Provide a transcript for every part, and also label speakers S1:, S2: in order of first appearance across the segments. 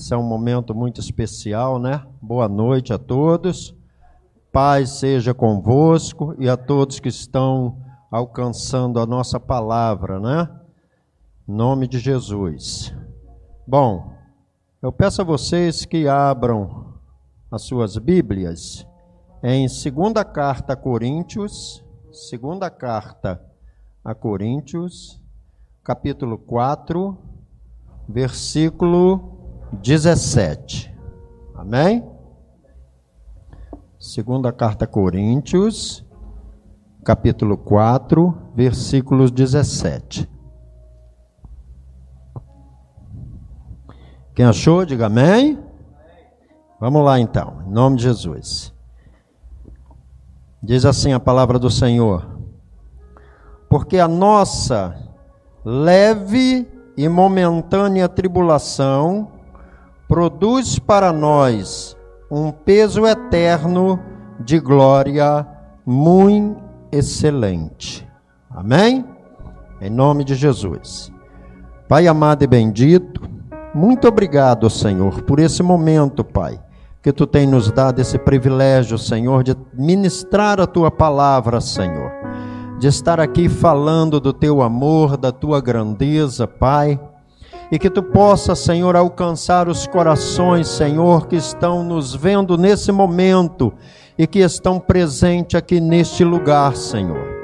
S1: Esse é um momento muito especial, né? Boa noite a todos. Paz seja convosco e a todos que estão alcançando a nossa palavra, né? Em nome de Jesus. Bom, eu peço a vocês que abram as suas Bíblias em segunda carta a Coríntios, Segunda carta a Coríntios, capítulo 4, versículo 17. Amém? Segunda carta a Coríntios, capítulo 4, versículos 17. Quem achou, diga amém. Vamos lá então, em nome de Jesus. Diz assim a palavra do Senhor: Porque a nossa leve e momentânea tribulação produz para nós um peso eterno de glória muito excelente. Amém? Em nome de Jesus. Pai amado e bendito, muito obrigado, Senhor, por esse momento, Pai que tu tem nos dado esse privilégio, Senhor, de ministrar a tua palavra, Senhor, de estar aqui falando do teu amor, da tua grandeza, Pai, e que tu possa, Senhor, alcançar os corações, Senhor, que estão nos vendo nesse momento e que estão presentes aqui neste lugar, Senhor.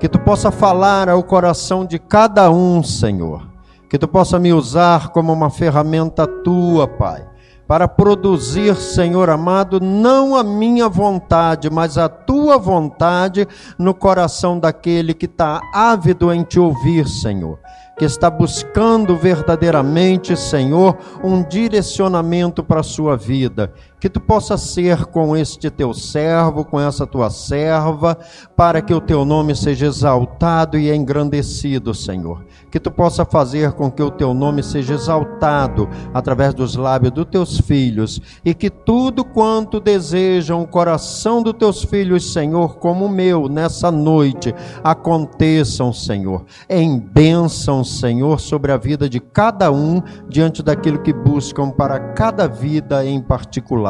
S1: Que tu possa falar ao coração de cada um, Senhor. Que tu possa me usar como uma ferramenta tua, Pai para produzir, Senhor amado, não a minha vontade, mas a tua vontade no coração daquele que está ávido em te ouvir, Senhor que está buscando verdadeiramente, Senhor, um direcionamento para a sua vida. Que tu possa ser com este teu servo, com essa tua serva, para que o teu nome seja exaltado e engrandecido, Senhor. Que tu possa fazer com que o teu nome seja exaltado através dos lábios dos teus filhos e que tudo quanto desejam o coração dos teus filhos, Senhor, como o meu nessa noite, aconteçam, Senhor, em bênção, Senhor, sobre a vida de cada um diante daquilo que buscam para cada vida em particular.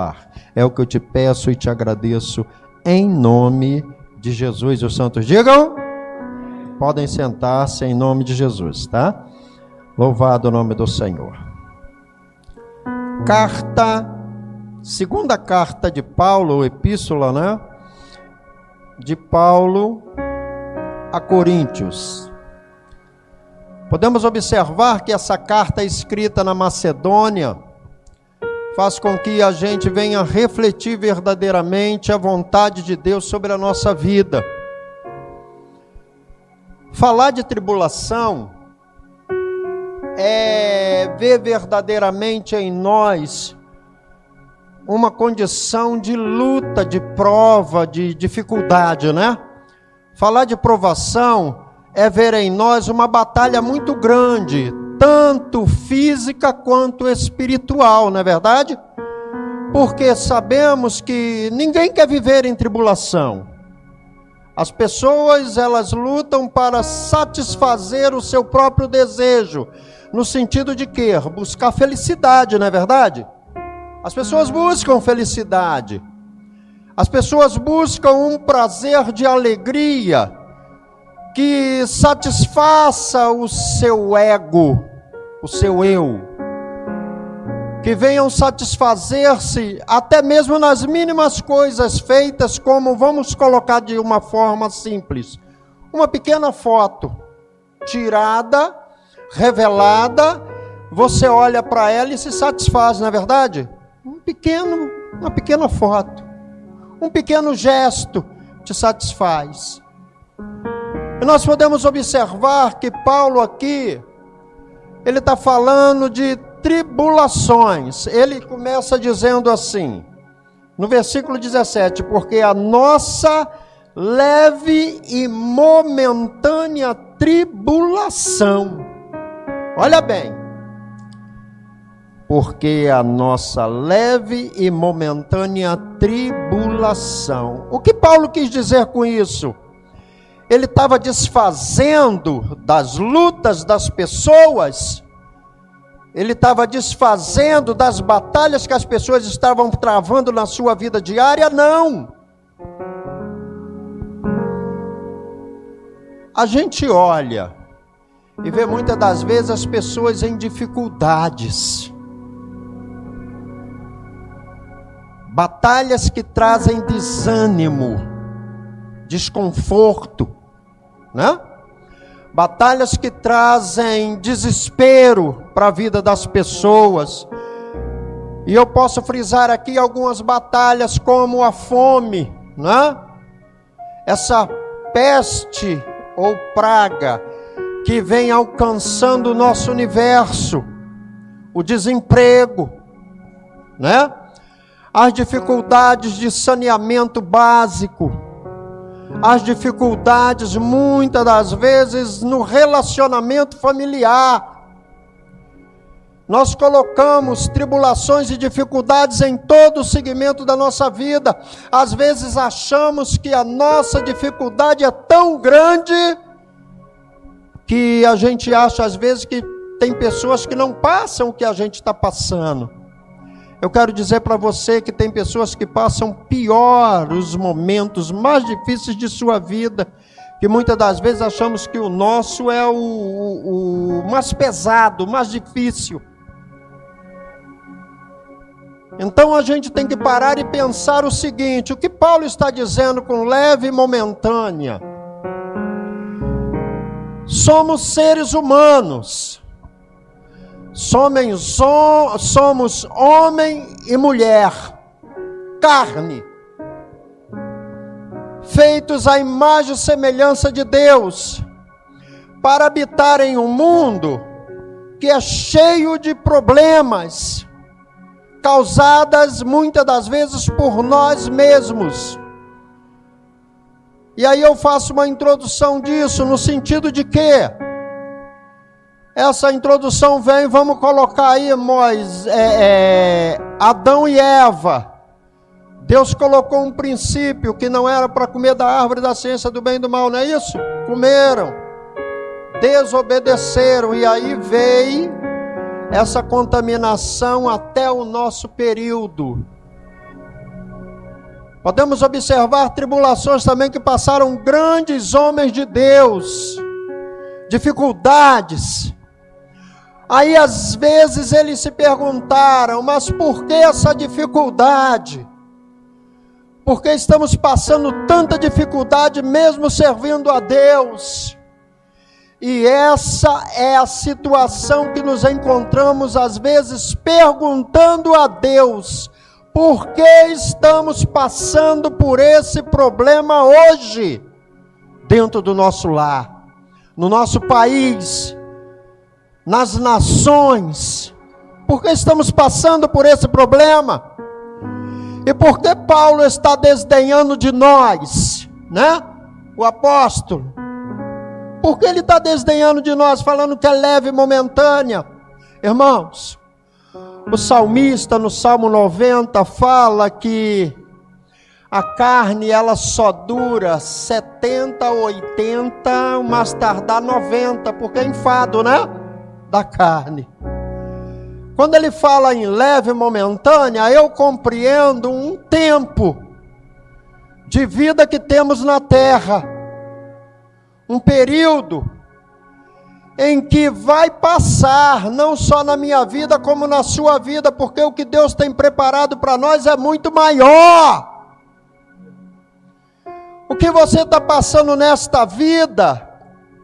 S1: É o que eu te peço e te agradeço em nome de Jesus. Os santos digam: podem sentar-se em nome de Jesus, tá? Louvado o nome do Senhor. Carta, segunda carta de Paulo, epístola, né? De Paulo a Coríntios. Podemos observar que essa carta escrita na Macedônia faz com que a gente venha refletir verdadeiramente a vontade de Deus sobre a nossa vida. Falar de tribulação é ver verdadeiramente em nós uma condição de luta, de prova, de dificuldade, né? Falar de provação é ver em nós uma batalha muito grande, tanto física quanto espiritual, não é verdade? Porque sabemos que ninguém quer viver em tribulação. As pessoas, elas lutam para satisfazer o seu próprio desejo, no sentido de quê? Buscar felicidade, não é verdade? As pessoas buscam felicidade. As pessoas buscam um prazer de alegria, que satisfaça o seu ego, o seu eu, que venham satisfazer-se até mesmo nas mínimas coisas feitas, como vamos colocar de uma forma simples, uma pequena foto tirada, revelada, você olha para ela e se satisfaz, não é verdade? Um pequeno, uma pequena foto, um pequeno gesto te satisfaz. E nós podemos observar que Paulo aqui, ele está falando de tribulações. Ele começa dizendo assim, no versículo 17: Porque a nossa leve e momentânea tribulação. Olha bem. Porque a nossa leve e momentânea tribulação. O que Paulo quis dizer com isso? Ele estava desfazendo das lutas das pessoas ele estava desfazendo das batalhas que as pessoas estavam travando na sua vida diária? Não. A gente olha e vê muitas das vezes as pessoas em dificuldades. Batalhas que trazem desânimo, desconforto, né? batalhas que trazem desespero para a vida das pessoas. E eu posso frisar aqui algumas batalhas como a fome, né? Essa peste ou praga que vem alcançando o nosso universo, o desemprego, né? As dificuldades de saneamento básico, as dificuldades, muitas das vezes, no relacionamento familiar. Nós colocamos tribulações e dificuldades em todo o segmento da nossa vida. Às vezes achamos que a nossa dificuldade é tão grande que a gente acha, às vezes, que tem pessoas que não passam o que a gente está passando. Eu quero dizer para você que tem pessoas que passam pior os momentos mais difíceis de sua vida, que muitas das vezes achamos que o nosso é o, o, o mais pesado, o mais difícil. Então a gente tem que parar e pensar o seguinte: o que Paulo está dizendo com leve e momentânea? Somos seres humanos somos, somos homem e mulher, carne, feitos à imagem e semelhança de Deus, para habitar em um mundo que é cheio de problemas, causadas muitas das vezes por nós mesmos. E aí eu faço uma introdução disso, no sentido de que essa introdução vem, vamos colocar aí, Moisés, é, é, Adão e Eva. Deus colocou um princípio que não era para comer da árvore da ciência do bem e do mal, não é isso? Comeram, desobedeceram, e aí veio essa contaminação até o nosso período. Podemos observar tribulações também que passaram grandes homens de Deus, dificuldades, Aí às vezes eles se perguntaram: mas por que essa dificuldade? Por que estamos passando tanta dificuldade mesmo servindo a Deus? E essa é a situação que nos encontramos às vezes perguntando a Deus: por que estamos passando por esse problema hoje, dentro do nosso lar, no nosso país, nas nações. Porque estamos passando por esse problema? E por que Paulo está desdenhando de nós, né? O apóstolo. Por que ele está desdenhando de nós, falando que é leve e momentânea? Irmãos, o salmista no Salmo 90 fala que a carne ela só dura 70, 80, mais tardar 90, porque é enfado, né? Da carne. Quando ele fala em leve momentânea, eu compreendo um tempo de vida que temos na terra, um período em que vai passar, não só na minha vida, como na sua vida, porque o que Deus tem preparado para nós é muito maior. O que você está passando nesta vida,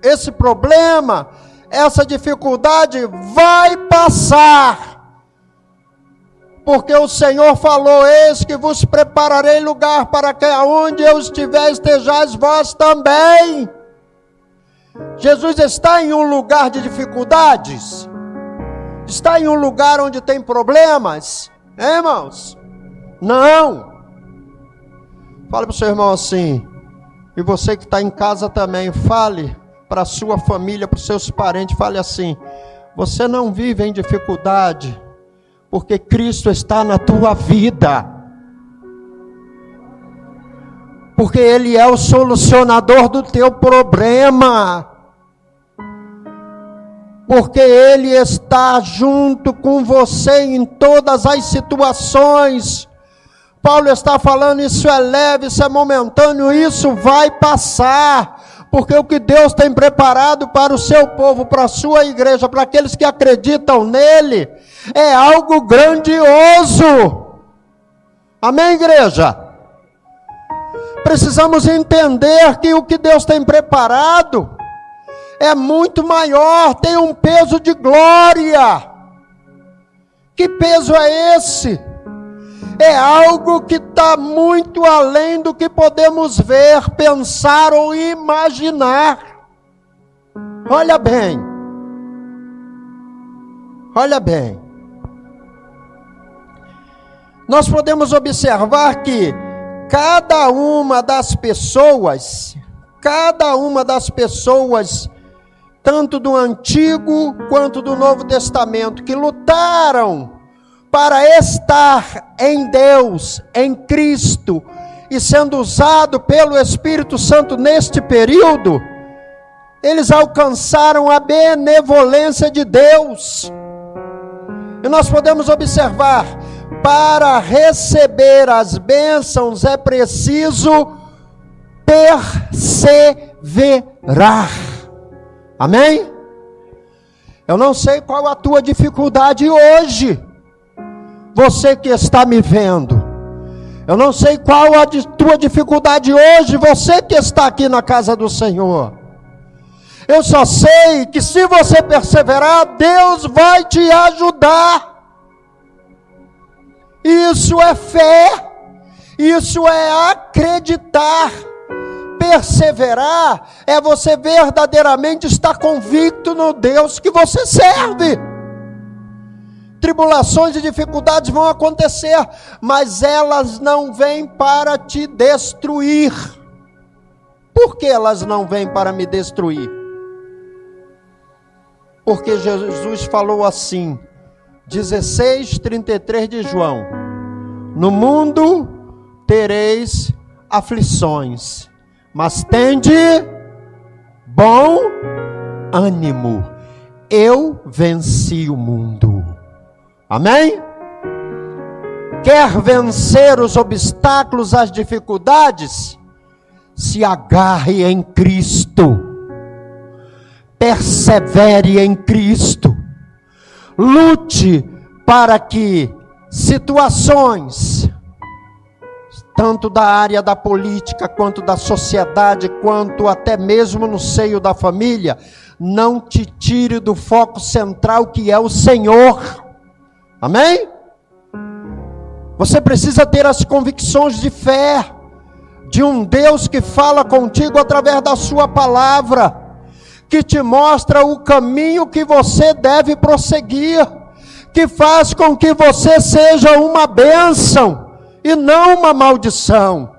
S1: esse problema, essa dificuldade vai passar. Porque o Senhor falou: Eis que vos prepararei lugar para que aonde eu estiver estejais vós também. Jesus está em um lugar de dificuldades. Está em um lugar onde tem problemas? É, irmãos? Não. Fale para o seu irmão assim. E você que está em casa também, fale para a sua família, para os seus parentes, fale assim: você não vive em dificuldade, porque Cristo está na tua vida. Porque Ele é o solucionador do teu problema. Porque Ele está junto com você em todas as situações. Paulo está falando: isso é leve, isso é momentâneo, isso vai passar. Porque o que Deus tem preparado para o seu povo, para a sua igreja, para aqueles que acreditam nele, é algo grandioso. Amém, igreja? Precisamos entender que o que Deus tem preparado é muito maior, tem um peso de glória. Que peso é esse? É algo que está muito além do que podemos ver, pensar ou imaginar. Olha bem. Olha bem. Nós podemos observar que cada uma das pessoas, cada uma das pessoas tanto do Antigo quanto do Novo Testamento, que lutaram para estar em Deus, em Cristo, e sendo usado pelo Espírito Santo neste período, eles alcançaram a benevolência de Deus. E nós podemos observar, para receber as bênçãos é preciso perseverar. Amém? Eu não sei qual a tua dificuldade hoje. Você que está me vendo. Eu não sei qual a tua dificuldade hoje, você que está aqui na casa do Senhor. Eu só sei que se você perseverar, Deus vai te ajudar. Isso é fé, isso é acreditar perseverar é você verdadeiramente estar convicto no Deus que você serve. Tribulações e dificuldades vão acontecer, mas elas não vêm para te destruir. Por que elas não vêm para me destruir? Porque Jesus falou assim, 16, 33 de João: No mundo tereis aflições, mas tende bom ânimo. Eu venci o mundo. Amém? Quer vencer os obstáculos, as dificuldades? Se agarre em Cristo. Persevere em Cristo. Lute para que situações, tanto da área da política, quanto da sociedade, quanto até mesmo no seio da família, não te tire do foco central que é o Senhor. Amém? Você precisa ter as convicções de fé, de um Deus que fala contigo através da Sua palavra, que te mostra o caminho que você deve prosseguir, que faz com que você seja uma bênção e não uma maldição,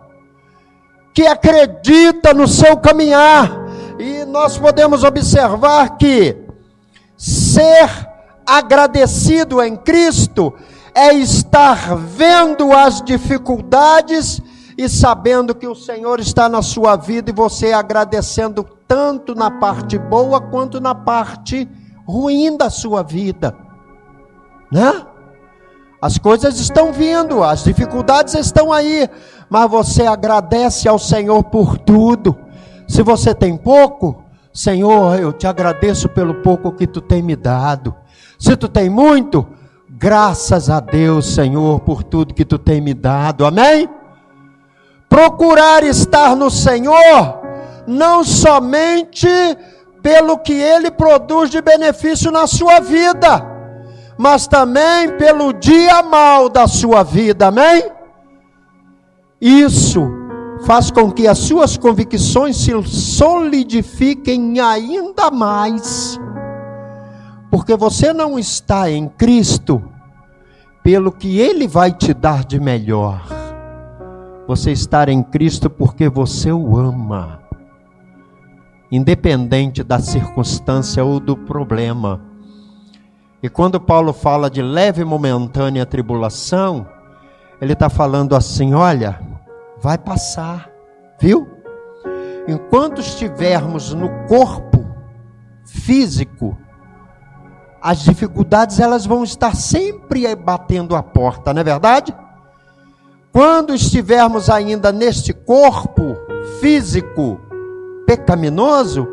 S1: que acredita no seu caminhar. E nós podemos observar que ser agradecido em Cristo é estar vendo as dificuldades e sabendo que o Senhor está na sua vida e você agradecendo tanto na parte boa quanto na parte ruim da sua vida, né? As coisas estão vindo, as dificuldades estão aí, mas você agradece ao Senhor por tudo. Se você tem pouco, Senhor, eu te agradeço pelo pouco que tu tem me dado. Se tu tem muito, graças a Deus, Senhor, por tudo que tu tem me dado. Amém? Procurar estar no Senhor, não somente pelo que ele produz de benefício na sua vida mas também pelo dia mal da sua vida, amém? Isso faz com que as suas convicções se solidifiquem ainda mais, Porque você não está em Cristo pelo que Ele vai te dar de melhor. Você está em Cristo porque você o ama, independente da circunstância ou do problema. E quando Paulo fala de leve e momentânea tribulação, ele está falando assim: olha, vai passar, viu? Enquanto estivermos no corpo físico, as dificuldades elas vão estar sempre batendo a porta, não é verdade? Quando estivermos ainda neste corpo físico pecaminoso,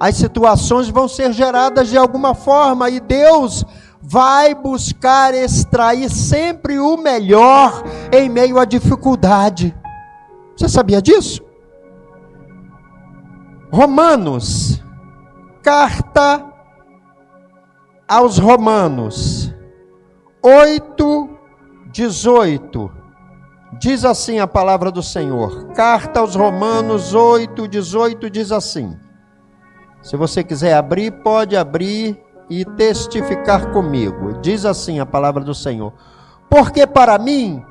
S1: as situações vão ser geradas de alguma forma e Deus vai buscar extrair sempre o melhor em meio à dificuldade. Você sabia disso? Romanos, carta aos Romanos, 8, 18. Diz assim a palavra do Senhor. Carta aos Romanos 8, 18 diz assim. Se você quiser abrir, pode abrir e testificar comigo. Diz assim a palavra do Senhor: Porque para mim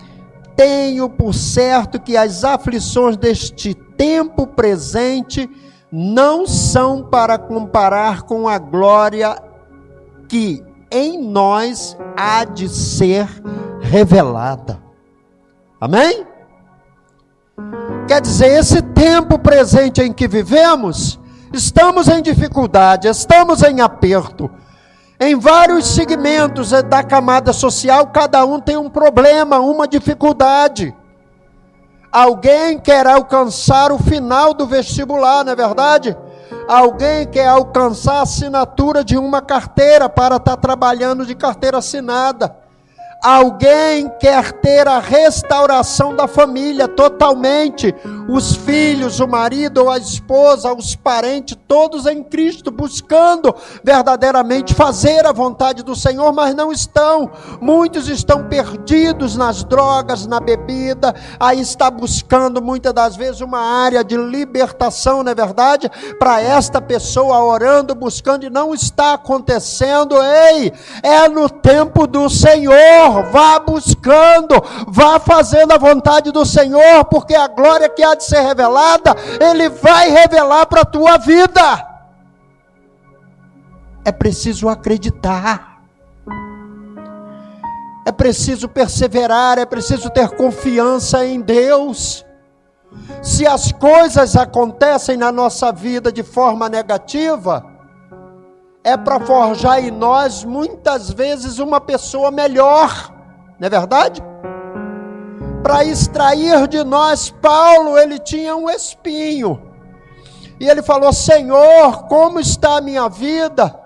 S1: tenho por certo que as aflições deste tempo presente não são para comparar com a glória que em nós há de ser revelada. Amém? Quer dizer, esse tempo presente em que vivemos, estamos em dificuldade, estamos em aperto. Em vários segmentos da camada social, cada um tem um problema, uma dificuldade. Alguém quer alcançar o final do vestibular, não é verdade? Alguém quer alcançar a assinatura de uma carteira para estar trabalhando de carteira assinada. Alguém quer ter a restauração da família totalmente, os filhos, o marido a esposa, os parentes, todos em Cristo, buscando verdadeiramente fazer a vontade do Senhor, mas não estão. Muitos estão perdidos nas drogas, na bebida, aí está buscando muitas das vezes uma área de libertação, não é verdade? Para esta pessoa orando, buscando e não está acontecendo. Ei, é no tempo do Senhor vá buscando, vá fazendo a vontade do Senhor, porque a glória que há de ser revelada, Ele vai revelar para a tua vida. É preciso acreditar, é preciso perseverar, é preciso ter confiança em Deus. Se as coisas acontecem na nossa vida de forma negativa, é para forjar em nós muitas vezes uma pessoa melhor, não é verdade? Para extrair de nós, Paulo, ele tinha um espinho, e ele falou: Senhor, como está a minha vida?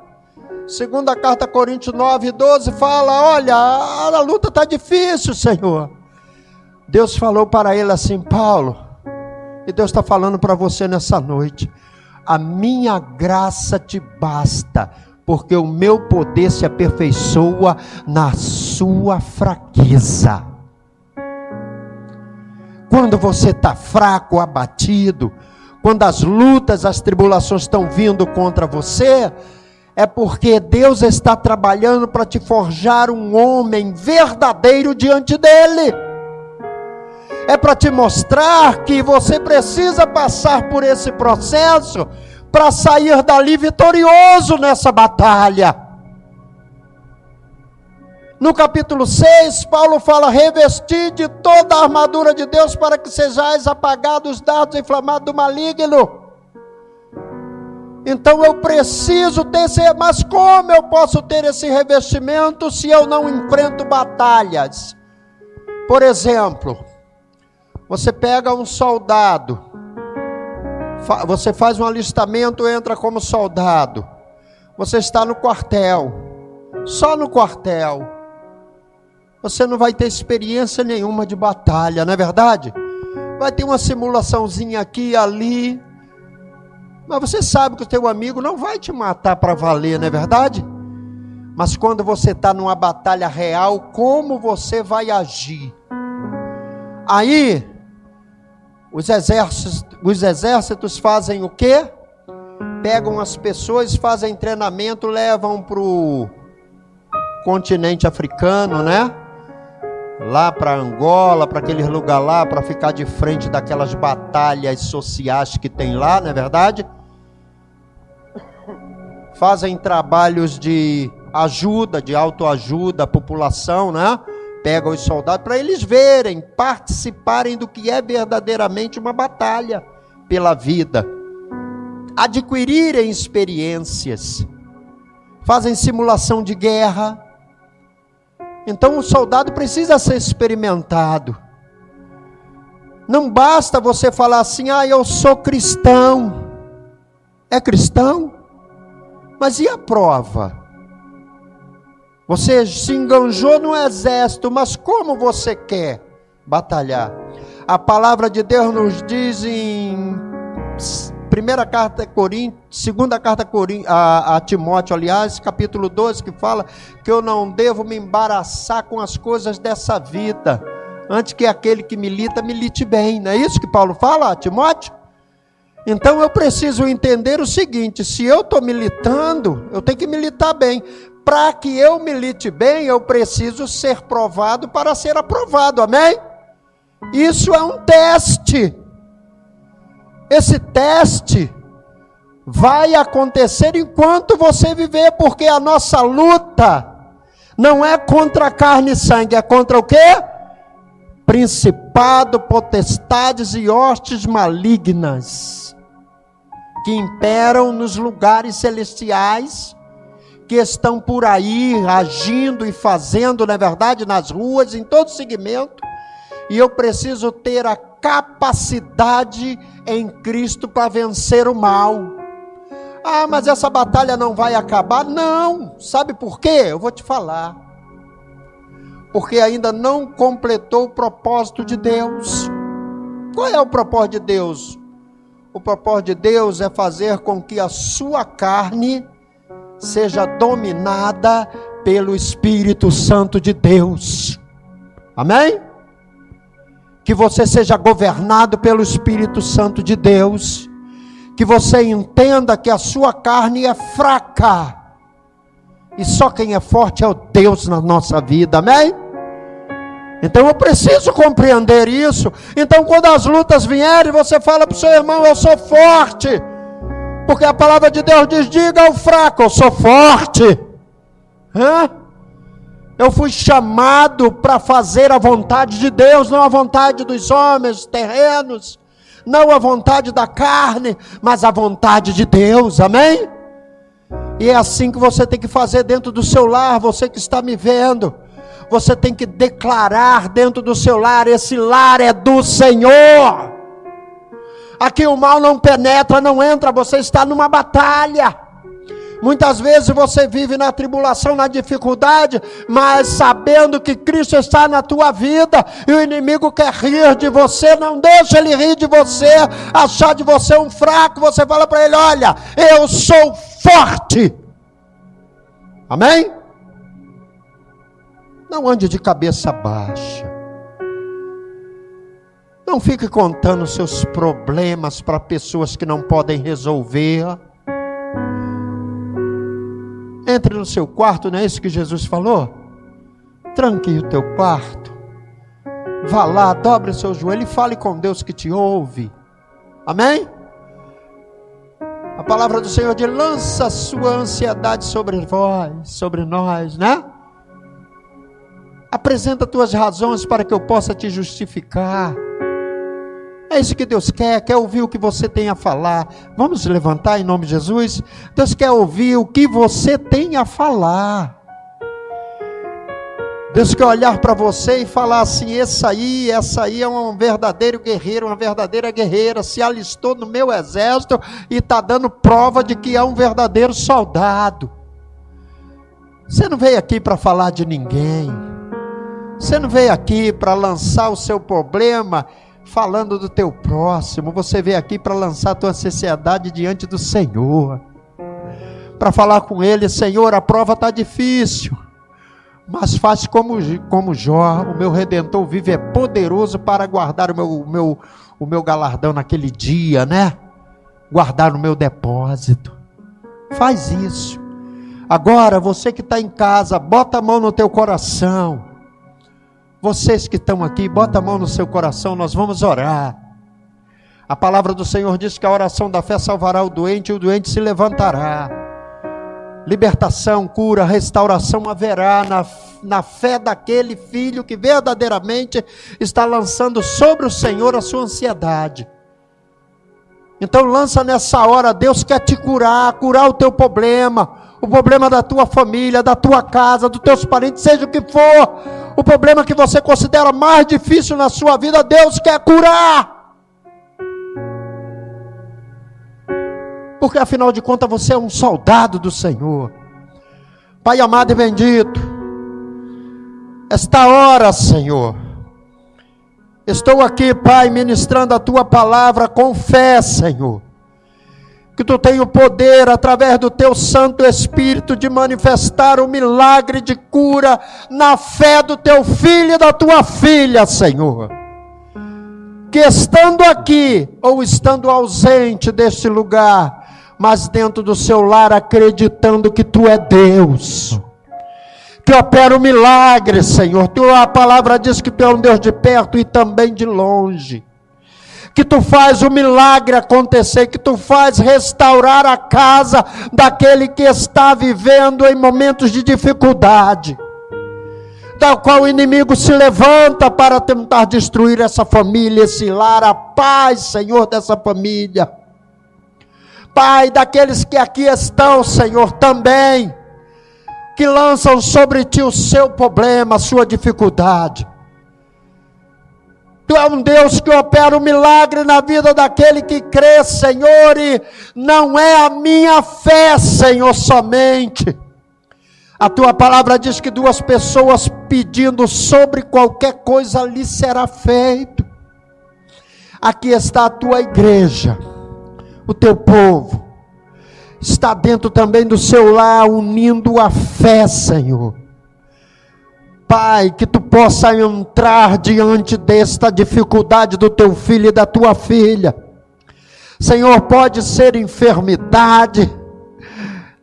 S1: Segunda carta Coríntios 9, 12 fala: Olha, a luta está difícil, Senhor. Deus falou para ele assim: Paulo, e Deus está falando para você nessa noite a minha graça te basta, porque o meu poder se aperfeiçoa na sua fraqueza. Quando você está fraco, abatido, quando as lutas, as tribulações estão vindo contra você, é porque Deus está trabalhando para te forjar um homem verdadeiro diante dEle. É para te mostrar que você precisa passar por esse processo para sair dali vitorioso nessa batalha. No capítulo 6, Paulo fala: revestir de toda a armadura de Deus para que sejais apagados os dardos inflamados do maligno. Então eu preciso ter mas como eu posso ter esse revestimento se eu não enfrento batalhas? Por exemplo, você pega um soldado, você faz um alistamento, entra como soldado. Você está no quartel, só no quartel. Você não vai ter experiência nenhuma de batalha, não é verdade? Vai ter uma simulaçãozinha aqui e ali. Mas você sabe que o teu amigo não vai te matar para valer, não é verdade? Mas quando você está numa batalha real, como você vai agir? Aí os exércitos, os exércitos fazem o quê? pegam as pessoas, fazem treinamento, levam para o continente africano, né? Lá para Angola, para aquele lugar lá, para ficar de frente daquelas batalhas sociais que tem lá, não é verdade? Fazem trabalhos de ajuda, de autoajuda à população, né? Pegam os soldados para eles verem, participarem do que é verdadeiramente uma batalha pela vida, adquirirem experiências, fazem simulação de guerra. Então o soldado precisa ser experimentado. Não basta você falar assim, ah, eu sou cristão. É cristão? Mas e a prova? Você se enganjou no exército, mas como você quer batalhar? A palavra de Deus nos diz em primeira carta Coríntios, segunda carta a Timóteo, aliás, capítulo 12, que fala que eu não devo me embaraçar com as coisas dessa vida, antes que aquele que milita, milite bem. Não é isso que Paulo fala, Timóteo? Então eu preciso entender o seguinte: se eu estou militando, eu tenho que militar bem para que eu milite bem, eu preciso ser provado para ser aprovado, amém? Isso é um teste. Esse teste vai acontecer enquanto você viver, porque a nossa luta não é contra carne e sangue, é contra o quê? Principado, potestades e hostes malignas que imperam nos lugares celestiais que estão por aí agindo e fazendo, na é verdade, nas ruas, em todo segmento, e eu preciso ter a capacidade em Cristo para vencer o mal. Ah, mas essa batalha não vai acabar? Não. Sabe por quê? Eu vou te falar. Porque ainda não completou o propósito de Deus. Qual é o propósito de Deus? O propósito de Deus é fazer com que a sua carne seja dominada pelo Espírito Santo de Deus. Amém? Que você seja governado pelo Espírito Santo de Deus. Que você entenda que a sua carne é fraca. E só quem é forte é o Deus na nossa vida. Amém? Então eu preciso compreender isso. Então, quando as lutas vierem, você fala para o seu irmão: Eu sou forte. Porque a palavra de Deus diz: diga ao fraco, eu sou forte. Hã? Eu fui chamado para fazer a vontade de Deus, não a vontade dos homens terrenos, não a vontade da carne, mas a vontade de Deus, amém? E é assim que você tem que fazer dentro do seu lar, você que está me vendo. Você tem que declarar dentro do seu lar: esse lar é do Senhor. Aqui o mal não penetra, não entra, você está numa batalha. Muitas vezes você vive na tribulação, na dificuldade, mas sabendo que Cristo está na tua vida e o inimigo quer rir de você, não deixa ele rir de você, achar de você um fraco, você fala para ele: Olha, eu sou forte. Amém? Não ande de cabeça baixa. Não fique contando seus problemas para pessoas que não podem resolver. Entre no seu quarto, não é isso que Jesus falou? Tranque o teu quarto. Vá lá, dobre o seu joelho e fale com Deus que te ouve. Amém? A palavra do Senhor diz: lança a sua ansiedade sobre vós, sobre nós, né? Apresenta tuas razões para que eu possa te justificar. É isso que Deus quer, quer ouvir o que você tem a falar. Vamos levantar em nome de Jesus? Deus quer ouvir o que você tem a falar. Deus quer olhar para você e falar assim: essa aí, essa aí é um verdadeiro guerreiro, uma verdadeira guerreira, se alistou no meu exército e está dando prova de que é um verdadeiro soldado. Você não veio aqui para falar de ninguém. Você não veio aqui para lançar o seu problema falando do teu próximo, você veio aqui para lançar a tua sociedade diante do Senhor, para falar com Ele, Senhor, a prova está difícil, mas faz como, como Jó, o meu Redentor vive, é poderoso para guardar o meu, o meu, o meu galardão naquele dia, né? guardar no meu depósito. Faz isso. Agora, você que está em casa, bota a mão no teu coração. Vocês que estão aqui, bota a mão no seu coração, nós vamos orar. A palavra do Senhor diz que a oração da fé salvará o doente e o doente se levantará. Libertação, cura, restauração haverá na, na fé daquele filho que verdadeiramente está lançando sobre o Senhor a sua ansiedade. Então lança nessa hora, Deus quer te curar, curar o teu problema, o problema da tua família, da tua casa, dos teus parentes, seja o que for, o problema que você considera mais difícil na sua vida, Deus quer curar. Porque afinal de contas você é um soldado do Senhor. Pai amado e bendito, esta hora, Senhor, Estou aqui, Pai, ministrando a tua palavra com fé, Senhor. Que tu tenha o poder, através do teu Santo Espírito, de manifestar o milagre de cura na fé do teu filho e da tua filha, Senhor. Que estando aqui ou estando ausente deste lugar, mas dentro do seu lar, acreditando que tu é Deus que opera o milagre, Senhor. Tua palavra diz que tu é um Deus de perto e também de longe. Que tu faz o milagre acontecer, que tu faz restaurar a casa daquele que está vivendo em momentos de dificuldade. Da qual o inimigo se levanta para tentar destruir essa família, esse lar, a paz, Senhor, dessa família. Pai, daqueles que aqui estão, Senhor, também que lançam sobre ti o seu problema, a sua dificuldade. Tu é um Deus que opera um milagre na vida daquele que crê, Senhor, e não é a minha fé, Senhor, somente. A tua palavra diz que duas pessoas pedindo sobre qualquer coisa lhe será feito. Aqui está a tua igreja, o teu povo está dentro também do seu lar, unindo a fé, Senhor. Pai, que tu possa entrar diante desta dificuldade do teu filho e da tua filha. Senhor, pode ser enfermidade,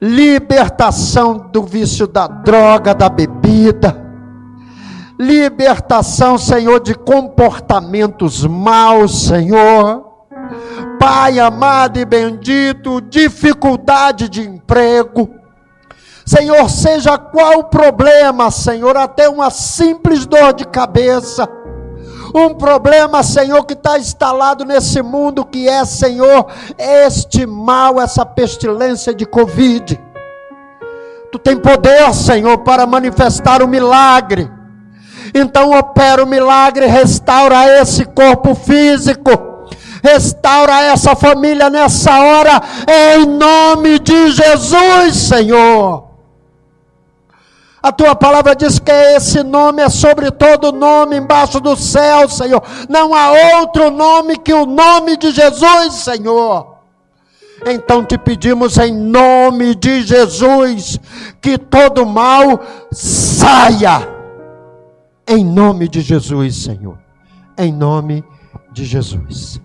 S1: libertação do vício da droga, da bebida, libertação, Senhor, de comportamentos maus, Senhor Pai amado e bendito, dificuldade de emprego. Senhor, seja qual o problema, Senhor, até uma simples dor de cabeça. Um problema, Senhor, que está instalado nesse mundo, que é, Senhor, este mal, essa pestilência de Covid. Tu tem poder, Senhor, para manifestar o milagre. Então opera o milagre, restaura esse corpo físico Restaura essa família nessa hora, em nome de Jesus, Senhor. A tua palavra diz que esse nome é sobre todo nome embaixo do céu, Senhor. Não há outro nome que o nome de Jesus, Senhor. Então te pedimos em nome de Jesus que todo mal saia. Em nome de Jesus, Senhor. Em nome de Jesus.